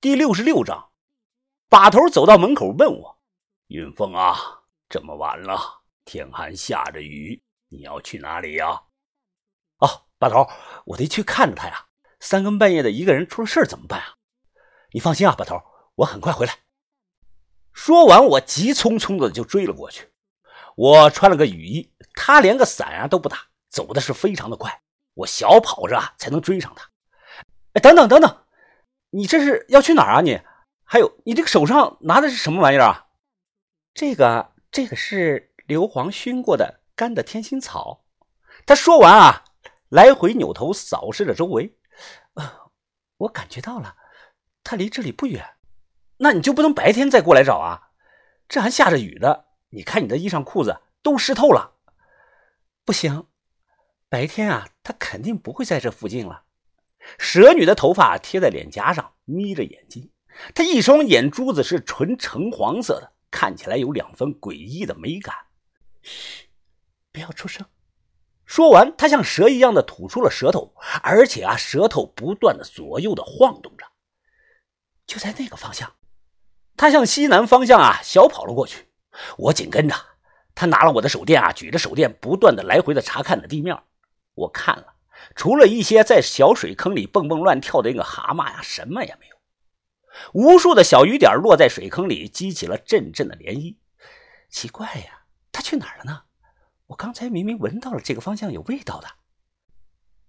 第六十六章，把头走到门口问我：“云峰啊，这么晚了，天还下着雨，你要去哪里呀？”“哦，把头，我得去看着他呀。三更半夜的，一个人出了事怎么办啊？”“你放心啊，把头，我很快回来。”说完，我急匆匆的就追了过去。我穿了个雨衣，他连个伞啊都不打，走的是非常的快。我小跑着啊才能追上他。哎，等等等等。你这是要去哪儿啊？你还有，你这个手上拿的是什么玩意儿啊？这个，这个是硫磺熏过的干的天心草。他说完啊，来回扭头扫视着周围。啊，我感觉到了，他离这里不远。那你就不能白天再过来找啊？这还下着雨的，你看你的衣裳裤子都湿透了。不行，白天啊，他肯定不会在这附近了。蛇女的头发贴在脸颊上，眯着眼睛，她一双眼珠子是纯橙黄色的，看起来有两分诡异的美感。嘘，不要出声。说完，她像蛇一样的吐出了舌头，而且啊，舌头不断的左右的晃动着。就在那个方向，她向西南方向啊小跑了过去。我紧跟着，她拿了我的手电啊，举着手电不断的来回的查看着地面。我看了。除了一些在小水坑里蹦蹦乱跳的那个蛤蟆呀，什么也没有。无数的小雨点落在水坑里，激起了阵阵的涟漪。奇怪呀，他去哪儿了呢？我刚才明明闻到了这个方向有味道的。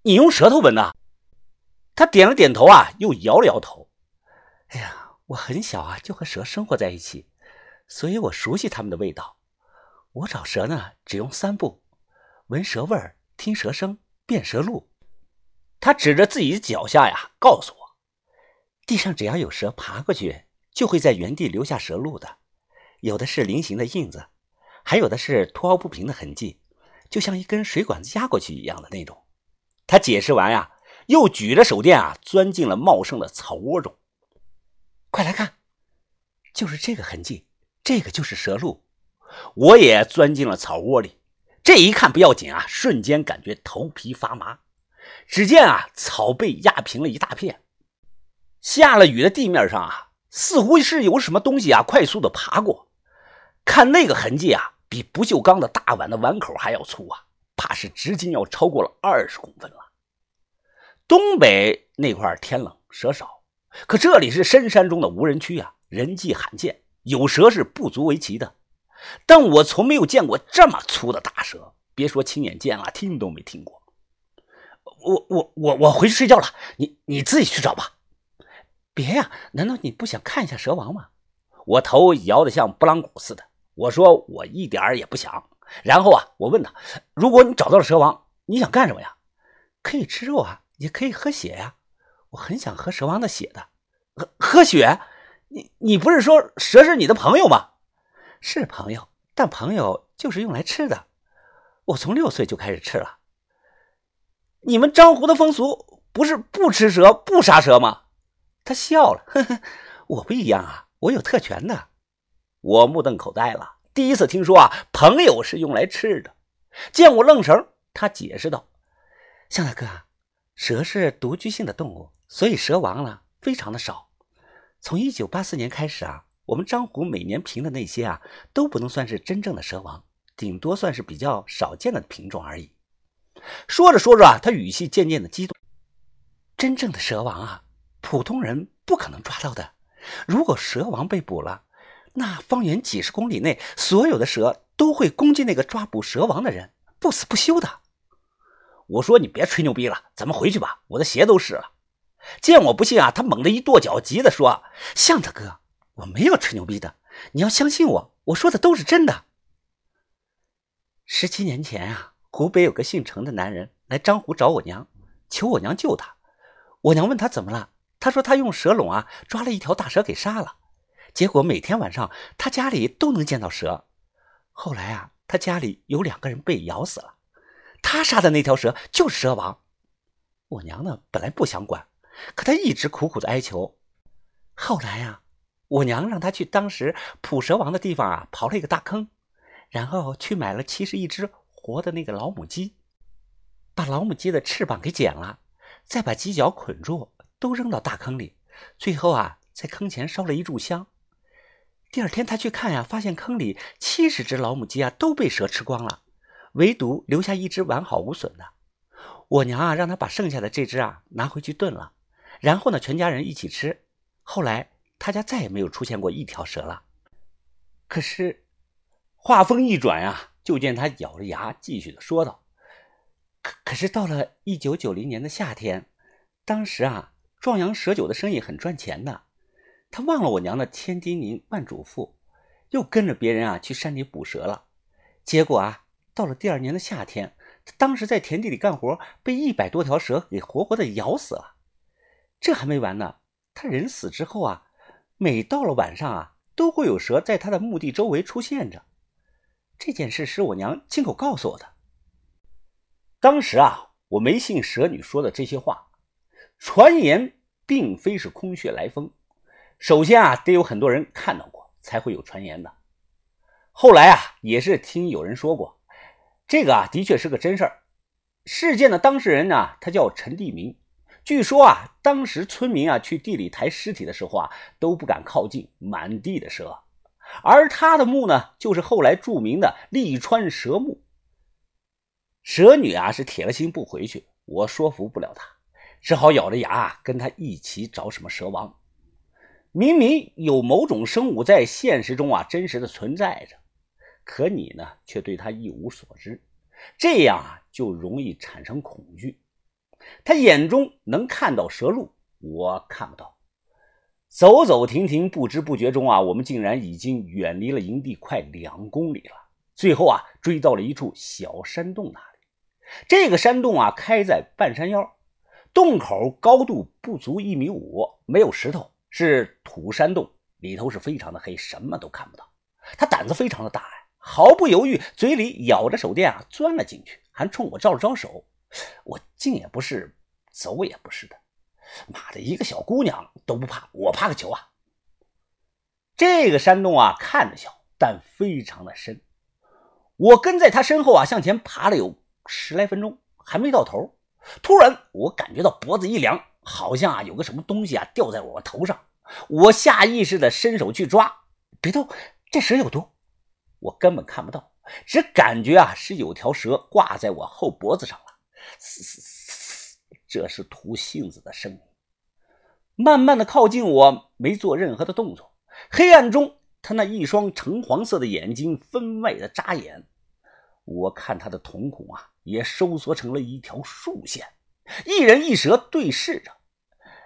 你用舌头闻呐？他点了点头啊，又摇了摇头。哎呀，我很小啊就和蛇生活在一起，所以我熟悉它们的味道。我找蛇呢，只用三步：闻蛇味儿，听蛇声。辨蛇路，他指着自己的脚下呀，告诉我：地上只要有蛇爬过去，就会在原地留下蛇路的。有的是菱形的印子，还有的是凸凹不平的痕迹，就像一根水管子压过去一样的那种。他解释完呀，又举着手电啊，钻进了茂盛的草窝中。快来看，就是这个痕迹，这个就是蛇路。我也钻进了草窝里。这一看不要紧啊，瞬间感觉头皮发麻。只见啊，草被压平了一大片，下了雨的地面上啊，似乎是有什么东西啊，快速的爬过。看那个痕迹啊，比不锈钢的大碗的碗口还要粗啊，怕是直径要超过了二十公分了。东北那块天冷蛇少，可这里是深山中的无人区啊，人迹罕见，有蛇是不足为奇的。但我从没有见过这么粗的大蛇，别说亲眼见了，听都没听过。我我我我回去睡觉了，你你自己去找吧。别呀，难道你不想看一下蛇王吗？我头摇得像拨浪鼓似的。我说我一点也不想。然后啊，我问他，如果你找到了蛇王，你想干什么呀？可以吃肉啊，也可以喝血呀。我很想喝蛇王的血的。喝喝血？你你不是说蛇是你的朋友吗？是朋友，但朋友就是用来吃的。我从六岁就开始吃了。你们张湖的风俗不是不吃蛇、不杀蛇吗？他笑了，呵呵，我不一样啊，我有特权的。我目瞪口呆了，第一次听说啊，朋友是用来吃的。见我愣神，他解释道：“向大哥，蛇是独居性的动物，所以蛇王呢非常的少。从一九八四年开始啊。”我们张湖每年评的那些啊，都不能算是真正的蛇王，顶多算是比较少见的品种而已。说着说着啊，他语气渐渐的激动。真正的蛇王啊，普通人不可能抓到的。如果蛇王被捕了，那方圆几十公里内所有的蛇都会攻击那个抓捕蛇王的人，不死不休的。我说你别吹牛逼了，咱们回去吧，我的鞋都湿了。见我不信啊，他猛地一跺脚，急的说：“向大哥。”我没有吹牛逼的，你要相信我，我说的都是真的。十七年前啊，湖北有个姓程的男人来张湖找我娘，求我娘救他。我娘问他怎么了，他说他用蛇笼啊抓了一条大蛇给杀了，结果每天晚上他家里都能见到蛇。后来啊，他家里有两个人被咬死了，他杀的那条蛇就是蛇王。我娘呢本来不想管，可他一直苦苦的哀求。后来呀。我娘让他去当时捕蛇王的地方啊，刨了一个大坑，然后去买了七十一只活的那个老母鸡，把老母鸡的翅膀给剪了，再把鸡脚捆住，都扔到大坑里，最后啊，在坑前烧了一炷香。第二天他去看呀，发现坑里七十只老母鸡啊都被蛇吃光了，唯独留下一只完好无损的。我娘啊，让他把剩下的这只啊拿回去炖了，然后呢，全家人一起吃。后来他家再也没有出现过一条蛇了。可是，话锋一转呀，就见他咬着牙继续的说道：“可可是到了一九九零年的夏天，当时啊，壮阳蛇酒的生意很赚钱的。他忘了我娘的千叮咛万嘱咐，又跟着别人啊去山里捕蛇了。结果啊，到了第二年的夏天。”他当时在田地里干活，被一百多条蛇给活活的咬死了。这还没完呢，他人死之后啊，每到了晚上啊，都会有蛇在他的墓地周围出现着。这件事是我娘亲口告诉我的。当时啊，我没信蛇女说的这些话。传言并非是空穴来风，首先啊，得有很多人看到过，才会有传言的。后来啊，也是听有人说过。这个啊，的确是个真事儿。事件的当事人呢，他叫陈地明。据说啊，当时村民啊去地里抬尸体的时候啊，都不敢靠近，满地的蛇。而他的墓呢，就是后来著名的利川蛇墓。蛇女啊是铁了心不回去，我说服不了她，只好咬着牙跟她一起找什么蛇王。明明有某种生物在现实中啊真实的存在着。可你呢，却对他一无所知，这样啊，就容易产生恐惧。他眼中能看到蛇路，我看不到。走走停停，不知不觉中啊，我们竟然已经远离了营地快两公里了。最后啊，追到了一处小山洞那里。这个山洞啊，开在半山腰，洞口高度不足一米五，没有石头，是土山洞，里头是非常的黑，什么都看不到。他胆子非常的大呀。毫不犹豫，嘴里咬着手电啊，钻了进去，还冲我招了招手。我进也不是，走也不是的。妈的，一个小姑娘都不怕，我怕个球啊！这个山洞啊，看着小，但非常的深。我跟在他身后啊，向前爬了有十来分钟，还没到头。突然，我感觉到脖子一凉，好像啊有个什么东西啊掉在我头上。我下意识的伸手去抓，别动，这蛇有毒。我根本看不到，只感觉啊是有条蛇挂在我后脖子上了，嘶嘶嘶，这是吐信子的声音。慢慢的靠近我，没做任何的动作。黑暗中，他那一双橙黄色的眼睛分外的扎眼。我看他的瞳孔啊，也收缩成了一条竖线。一人一蛇对视着，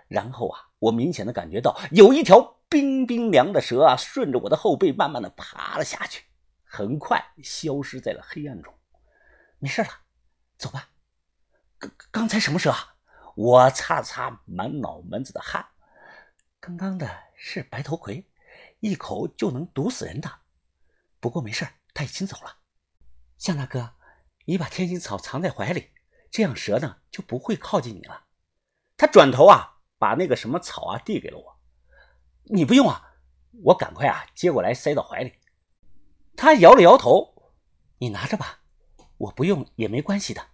然后啊，我明显的感觉到有一条冰冰凉的蛇啊，顺着我的后背慢慢的爬了下去。很快消失在了黑暗中。没事了，走吧。刚刚才什么蛇？啊？我擦了擦满脑门子的汗。刚刚的是白头葵，一口就能毒死人的。不过没事，他已经走了。向大哥，你把天心草藏在怀里，这样蛇呢就不会靠近你了。他转头啊，把那个什么草啊递给了我。你不用啊，我赶快啊接过来塞到怀里。他摇了摇头：“你拿着吧，我不用也没关系的。”